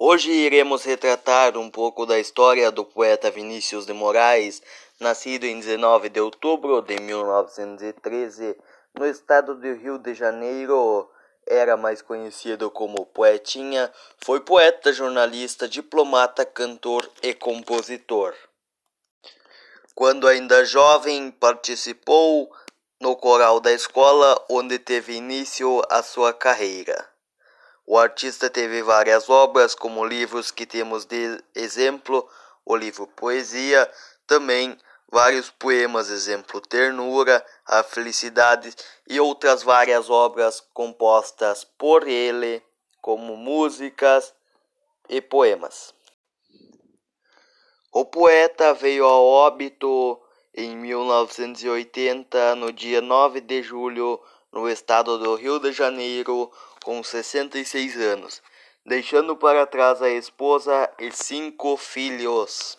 Hoje iremos retratar um pouco da história do poeta Vinícius de Moraes, nascido em 19 de outubro de 1913 no estado do Rio de Janeiro. Era mais conhecido como Poetinha, foi poeta, jornalista, diplomata, cantor e compositor. Quando ainda jovem, participou no coral da escola, onde teve início a sua carreira. O artista teve várias obras, como livros que temos de exemplo, o livro Poesia, também vários poemas, exemplo Ternura, A Felicidade e outras várias obras compostas por ele, como músicas e poemas. O poeta veio ao óbito em 1980, no dia 9 de julho, no estado do Rio de Janeiro, com 66 anos, deixando para trás a esposa e cinco filhos.